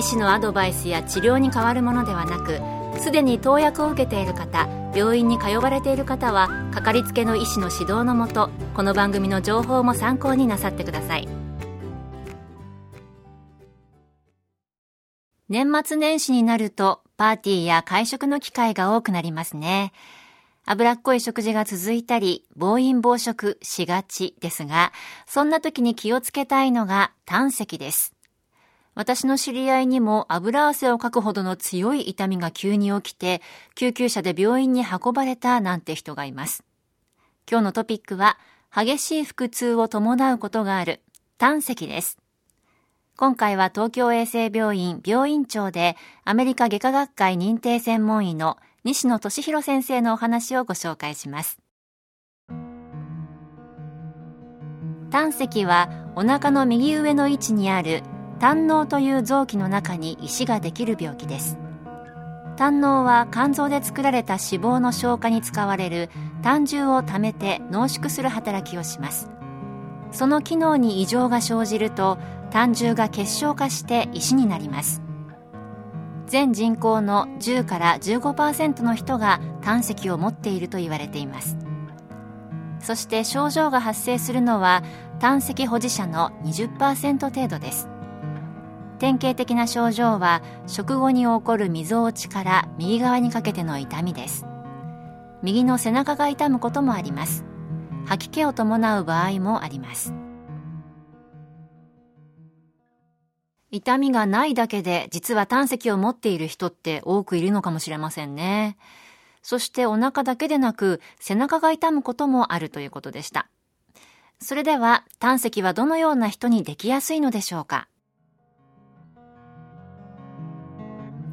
医師のアドバイスや治療に変わるものではなくすでに投薬を受けている方病院に通われている方はかかりつけの医師の指導のもとこの番組の情報も参考になさってください年末年始になるとパーティーや会食の機会が多くなりますね脂っこい食事が続いたり、暴飲暴食しがちですが、そんな時に気をつけたいのが胆石です。私の知り合いにも油汗をかくほどの強い痛みが急に起きて、救急車で病院に運ばれたなんて人がいます。今日のトピックは、激しい腹痛を伴うことがある胆石です。今回は東京衛生病院病院長でアメリカ外科学会認定専門医の西野俊弘先生のお話をご紹介します。胆石はお腹の右上の位置にある胆嚢という臓器の中に石ができる病気です。胆嚢は肝臓で作られた脂肪の消化に使われる胆汁を溜めて濃縮する働きをします。その機能に異常が生じると胆汁が結晶化して石になります。全人口の10から15%の人が胆石を持っていると言われています。そして症状が発生するのは胆石保持者の20%程度です。典型的な症状は食後に起こるみぞおちから右側にかけての痛みです。右の背中が痛むこともあります。吐き気を伴う場合もあります。痛みがないだけで実は胆石を持っている人って多くいるのかもしれませんね。そしてお腹だけでなく背中が痛むこともあるということでした。それでは胆石はどのような人にできやすいのでしょうか？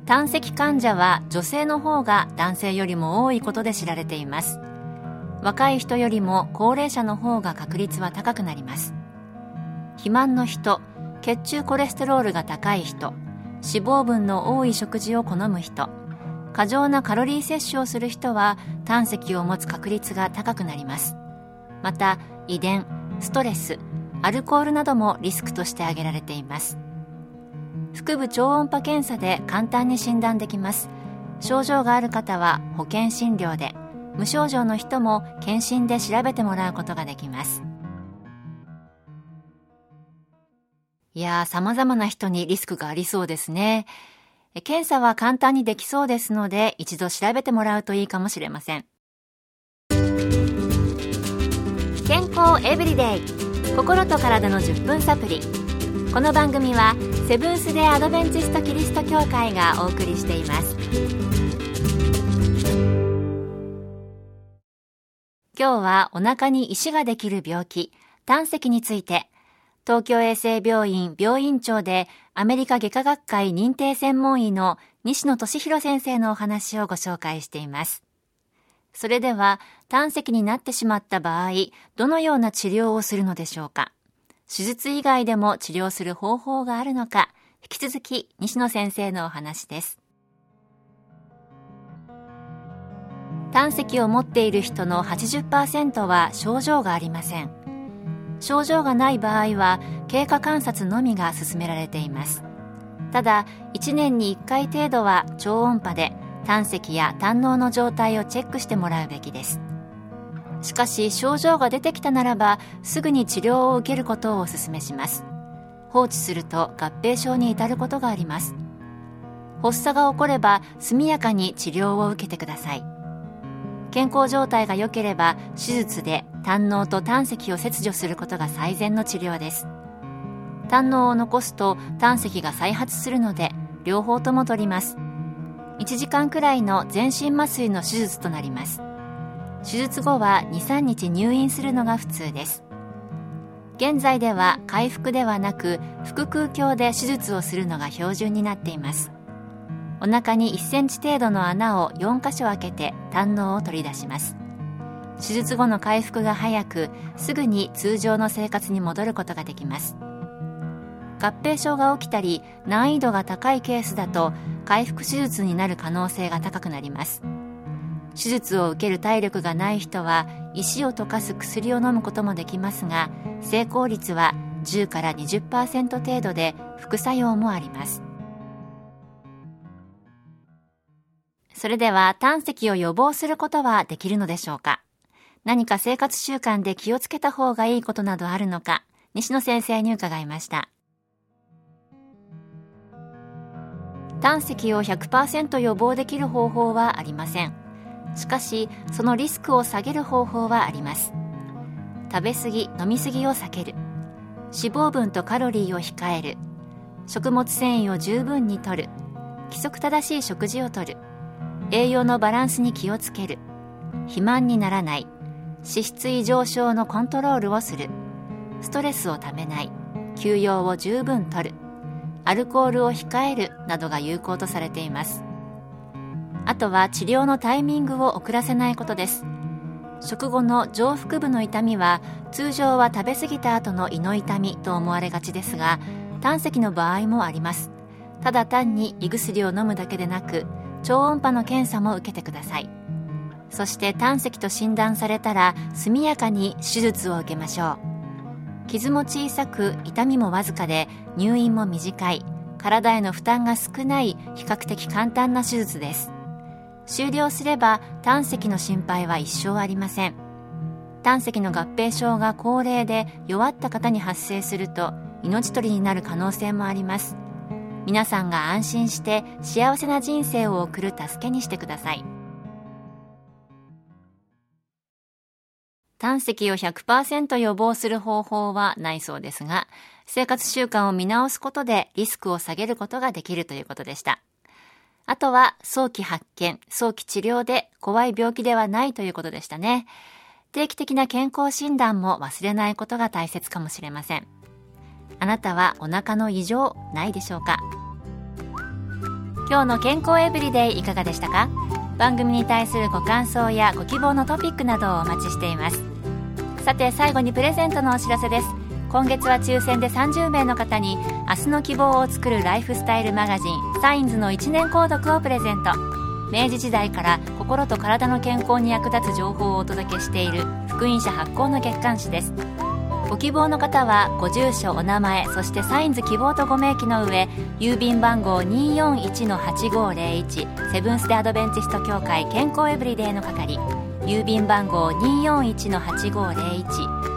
胆石患者は女性の方が男性よりも多いことで知られています。若い人よりも高齢者の方が確率は高くなります。肥満の人血中コレステロールが高い人脂肪分の多い食事を好む人過剰なカロリー摂取をする人は胆石を持つ確率が高くなります。また遺伝ストレスアルコールなどもリスクとして挙げられています。腹部超音波検査で簡単に診断できます。症状がある方は保険診療で無症状の人も検診で調べてもらうことができます。いやー様々な人にリスクがありそうですね。検査は簡単にできそうですので一度調べてもらうといいかもしれません。健康エブリデイ。心と体の10分サプリ。この番組はセブンス・デ・アドベンチスト・キリスト教会がお送りしています。今日はお腹に石ができる病気胆石について東京衛生病院病院長でアメリカ外科学会認定専門医の西野俊弘先生のお話をご紹介しています。それでは胆石になってしまった場合どのような治療をするのでしょうか？手術以外でも治療する方法があるのか、引き続き西野先生のお話です。胆石を持っている人の80%は症状がありません。症状がない場合は経過観察のみが勧められています。ただ、1年に1回程度は超音波で胆石や胆嚢の状態をチェックしてもらうべきです。しかし症状が出てきたならばすぐに治療を受けることをお勧めします。放置すると合併症に至ることがあります。発作が起これば速やかに治療を受けてください。健康状態が良ければ手術で胆嚢と胆石を切除することが最善の治療です。胆嚢を残すと胆石が再発するので両方とも取ります。1時間くらいの全身麻酔の手術となります。手術後は23日入院するのが普通です。現在では回復ではなく腹腔鏡で手術をするのが標準になっています。お腹に1センチ程度の穴を4箇所開けて胆のを取り出します。手術後の回復が早くすぐに通常の生活に戻ることができます。合併症が起きたり難易度が高いケースだと回復手術になる可能性が高くなります。手術を受ける体力がない人は石を溶かす薬を飲むこともできますが成功率は10から20%程度で副作用もあります。それでは胆石を予防することはできるのでしょうか？何か生活習慣で気をつけた方がいいことなどあるのか西野先生に伺いました。胆石を100%予防できる方法はありません。しかしそのリスクを下げる方法はあります。食べ過ぎ飲み過ぎを避ける。脂肪分とカロリーを控える。食物繊維を十分にとる。規則正しい食事をとる。栄養のバランスに気をつける。肥満にならない。脂質異常症のコントロールをする。ストレスをためない。休養を十分とる。アルコールを控えるなどが有効とされています。あとは治療のタイミングを遅らせないことです。食後の上腹部の痛みは通常は食べ過ぎた後の胃の痛みと思われがちですが胆石の場合もあります。ただ単に胃薬を飲むだけでなく超音波の検査も受けてください。そして胆石と診断されたら速やかに手術を受けましょう。傷も小さく痛みもわずかで入院も短い。体への負担が少ない比較的簡単な手術です。終了すれば胆石の心配は一生ありません。胆石の合併症が高齢で弱った方に発生すると命取りになる可能性もあります。皆さんが安心して幸せな人生を送る助けにしてください。胆石を100%予防する方法はないそうですが生活習慣を見直すことでリスクを下げることができるということでした。あとは早期発見早期治療で怖い病気ではないということでしたね。定期的な健康診断も忘れないことが大切かもしれません。あなたはお腹の異常ないでしょうか？今日の健康エブリデイいかがでしたか？番組に対するご感想やご希望のトピックなどをお待ちしています。さて最後にプレゼントのお知らせです。今月は抽選で30名の方に明日の希望を作るライフスタイルマガジンサインズの1年購読をプレゼント。明治時代から心と体の健康に役立つ情報をお届けしている福音社発行の月刊誌です。ご希望の方はご住所お名前そしてサインズ希望とご名義の上郵便番号241-8501セブンス・デ・アドベンチスト協会健康エブリデイの係。郵便番号241-8501